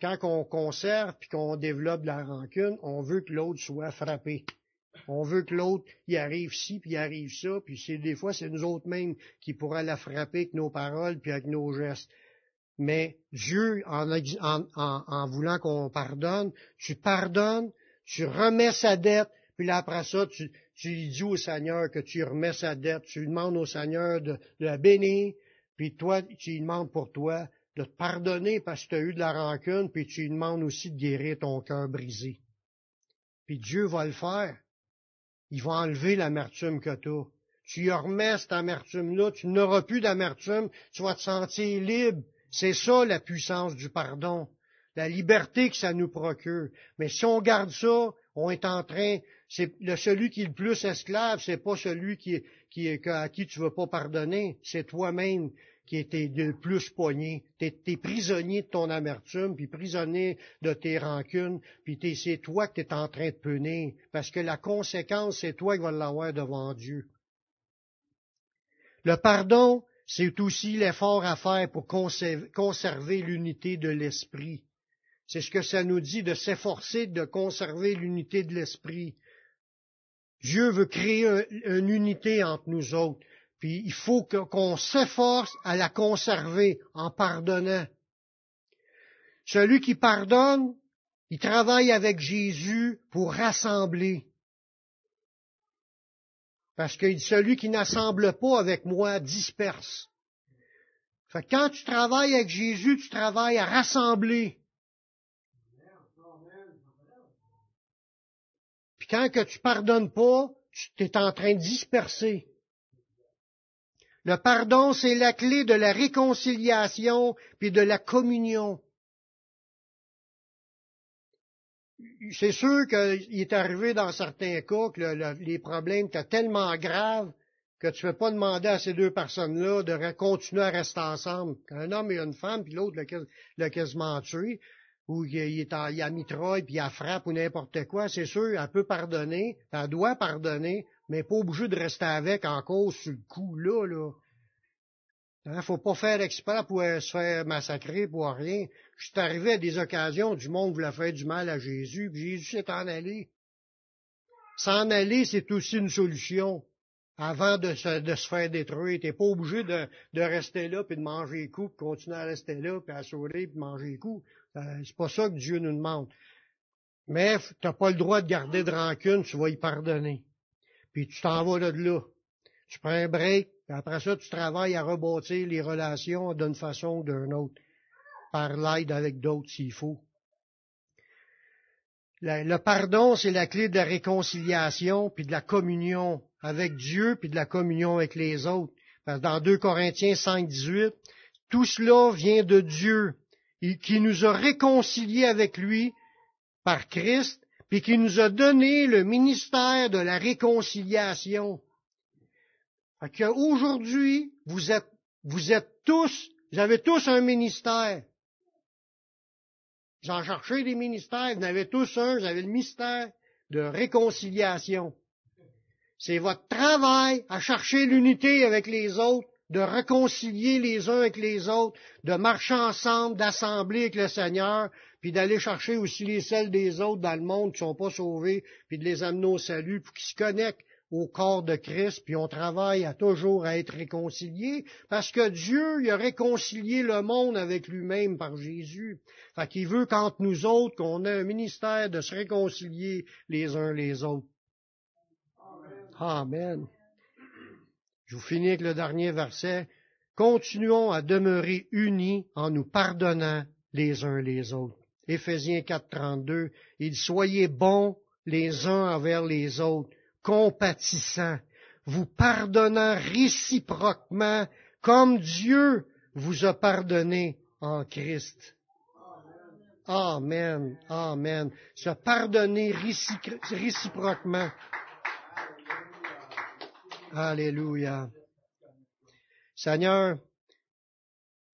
quand on conserve puis qu'on développe la rancune, on veut que l'autre soit frappé. On veut que l'autre y arrive ci, puis y arrive ça, puis c'est des fois c'est nous autres mêmes qui pourraient la frapper avec nos paroles puis avec nos gestes. Mais Dieu, en, voulant qu'on pardonne, tu pardonnes, tu remets sa dette, puis après ça, tu, tu dis au Seigneur que tu remets sa dette, tu demandes au Seigneur de, de la bénir, puis toi, tu lui demandes pour toi de te pardonner parce que tu as eu de la rancune, puis tu lui demandes aussi de guérir ton cœur brisé. Puis Dieu va le faire. Il va enlever l'amertume que tu as. Tu y remets cette amertume-là, tu n'auras plus d'amertume, tu vas te sentir libre. C'est ça la puissance du pardon, la liberté que ça nous procure. Mais si on garde ça, on est en train, c'est le celui qui est le plus esclave, c'est pas celui qui, qui, à qui tu veux pas pardonner, c'est toi-même qui était le plus poigné. Tu es, prisonnier de ton amertume, puis prisonnier de tes rancunes, puis c'est toi que tu es en train de punir, parce que la conséquence, c'est toi qui vas l'avoir devant Dieu. Le pardon, c'est aussi l'effort à faire pour conserver l'unité de l'esprit. C'est ce que ça nous dit de s'efforcer de conserver l'unité de l'esprit. Dieu veut créer une unité entre nous autres. Puis il faut qu'on s'efforce à la conserver en pardonnant. Celui qui pardonne, il travaille avec Jésus pour rassembler. Parce que celui qui n'assemble pas avec moi disperse. Fait que quand tu travailles avec Jésus, tu travailles à rassembler. Puis quand que tu pardonnes pas, tu es en train de disperser. Le pardon, c'est la clé de la réconciliation puis de la communion. C'est sûr qu'il est arrivé dans certains cas que les problèmes étaient tellement graves que tu ne peux pas demander à ces deux personnes-là de continuer à rester ensemble. Un homme et une femme, puis l'autre l'a quasiment tué, ou il, est il a mitraille, puis il a frappe ou n'importe quoi, c'est sûr, elle peut pardonner, elle doit pardonner, mais pas obligé de rester avec en cause sur le coup, là, là. Hein, faut pas faire exprès pour se faire massacrer pour rien. Je suis arrivé à des occasions du monde voulait faire du mal à Jésus, puis Jésus s'est en allé. S'en aller, c'est aussi une solution. Avant de se, faire détruire, t'es pas obligé de, de, rester là, puis de manger les coups, puis continuer à rester là, puis à sourire, puis manger les coups. Euh, c'est pas ça que Dieu nous demande. Mais t'as pas le droit de garder de rancune, tu vas y pardonner. Puis tu t'en vas de là. Tu prends un break, puis après ça, tu travailles à rebâtir les relations d'une façon ou d'une autre, par l'aide avec d'autres s'il faut. Le pardon, c'est la clé de la réconciliation, puis de la communion avec Dieu, puis de la communion avec les autres. dans 2 Corinthiens 5, 18, tout cela vient de Dieu, qui nous a réconciliés avec lui par Christ, puis qui nous a donné le ministère de la réconciliation. Aujourd'hui, vous êtes, vous êtes tous, vous avez tous un ministère. Vous en cherchez des ministères, vous en avez tous un, vous avez le ministère de réconciliation. C'est votre travail à chercher l'unité avec les autres, de réconcilier les uns avec les autres, de marcher ensemble, d'assembler avec le Seigneur, puis d'aller chercher aussi les celles des autres dans le monde qui ne sont pas sauvés, puis de les amener au salut, pour qu'ils se connectent au corps de Christ, puis on travaille à toujours à être réconcilié, parce que Dieu il a réconcilié le monde avec lui-même par Jésus. Fait qu'il veut qu'entre nous autres, qu'on ait un ministère de se réconcilier les uns les autres. Amen. Je vous finis avec le dernier verset. Continuons à demeurer unis en nous pardonnant les uns les autres. Éphésiens 4, 32. Il soyez bons les uns envers les autres compatissant, vous pardonnant réciproquement comme Dieu vous a pardonné en Christ. Amen, amen. Se pardonner réciproquement. Alléluia. Seigneur,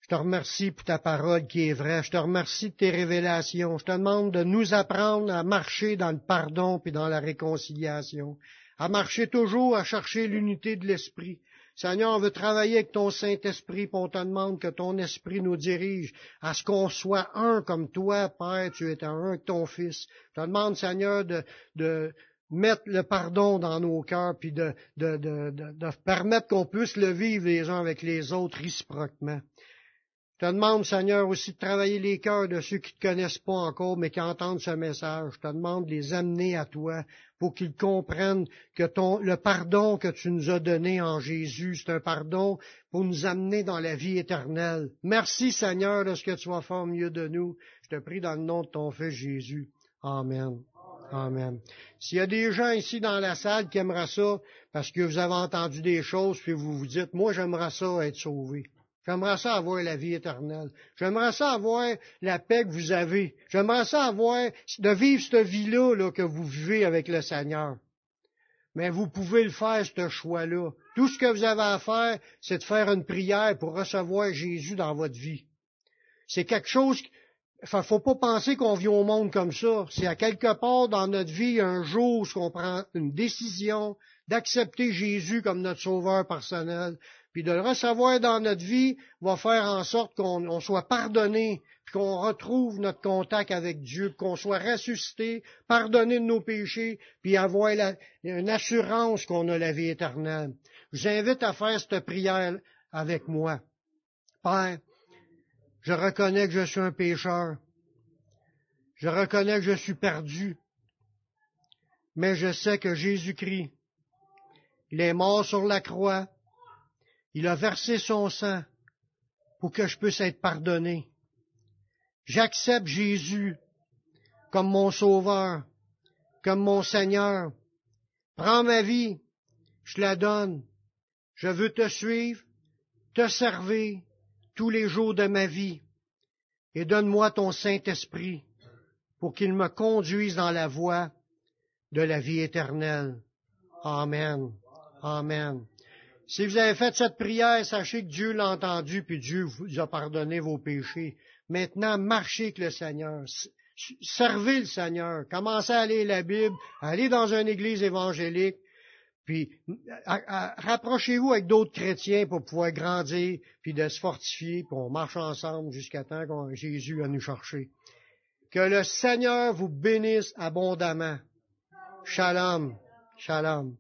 je te remercie pour ta parole qui est vraie. Je te remercie de tes révélations. Je te demande de nous apprendre à marcher dans le pardon et dans la réconciliation, à marcher toujours à chercher l'unité de l'esprit. Seigneur, on veut travailler avec ton Saint-Esprit, puis on te demande que ton Esprit nous dirige à ce qu'on soit un comme toi, Père, tu es un avec ton Fils. Je te demande, Seigneur, de, de mettre le pardon dans nos cœurs, puis de, de, de, de permettre qu'on puisse le vivre les uns avec les autres réciproquement. Je te demande, Seigneur, aussi de travailler les cœurs de ceux qui ne te connaissent pas encore, mais qui entendent ce message. Je te demande de les amener à toi pour qu'ils comprennent que ton, le pardon que tu nous as donné en Jésus, c'est un pardon pour nous amener dans la vie éternelle. Merci, Seigneur, de ce que tu vas faire au milieu de nous. Je te prie dans le nom de ton Fils Jésus. Amen. Amen. S'il y a des gens ici dans la salle qui aimeraient ça, parce que vous avez entendu des choses, puis vous vous dites, moi j'aimerais ça être sauvé. J'aimerais ça avoir la vie éternelle. J'aimerais ça avoir la paix que vous avez. J'aimerais ça avoir, de vivre cette vie-là là, que vous vivez avec le Seigneur. Mais vous pouvez le faire, ce choix-là. Tout ce que vous avez à faire, c'est de faire une prière pour recevoir Jésus dans votre vie. C'est quelque chose, enfin, faut pas penser qu'on vit au monde comme ça. C'est à quelque part dans notre vie un jour où on prend une décision d'accepter Jésus comme notre sauveur personnel, puis de le recevoir dans notre vie va faire en sorte qu'on soit pardonné, puis qu'on retrouve notre contact avec Dieu, qu'on soit ressuscité, pardonné de nos péchés, puis avoir une assurance qu'on a la vie éternelle. Je vous invite à faire cette prière avec moi. Père, je reconnais que je suis un pécheur. Je reconnais que je suis perdu. Mais je sais que Jésus-Christ, il est mort sur la croix il a versé son sang pour que je puisse être pardonné. J'accepte Jésus comme mon sauveur, comme mon Seigneur. Prends ma vie, je la donne. Je veux te suivre, te servir tous les jours de ma vie. Et donne-moi ton Saint-Esprit pour qu'il me conduise dans la voie de la vie éternelle. Amen. Amen. Si vous avez fait cette prière, sachez que Dieu l'a entendu, puis Dieu vous a pardonné vos péchés. Maintenant, marchez avec le Seigneur. Servez le Seigneur. Commencez à lire la Bible, allez dans une église évangélique, puis rapprochez-vous avec d'autres chrétiens pour pouvoir grandir, puis de se fortifier, puis on marche ensemble jusqu'à temps que Jésus va nous chercher. Que le Seigneur vous bénisse abondamment. Shalom. Shalom.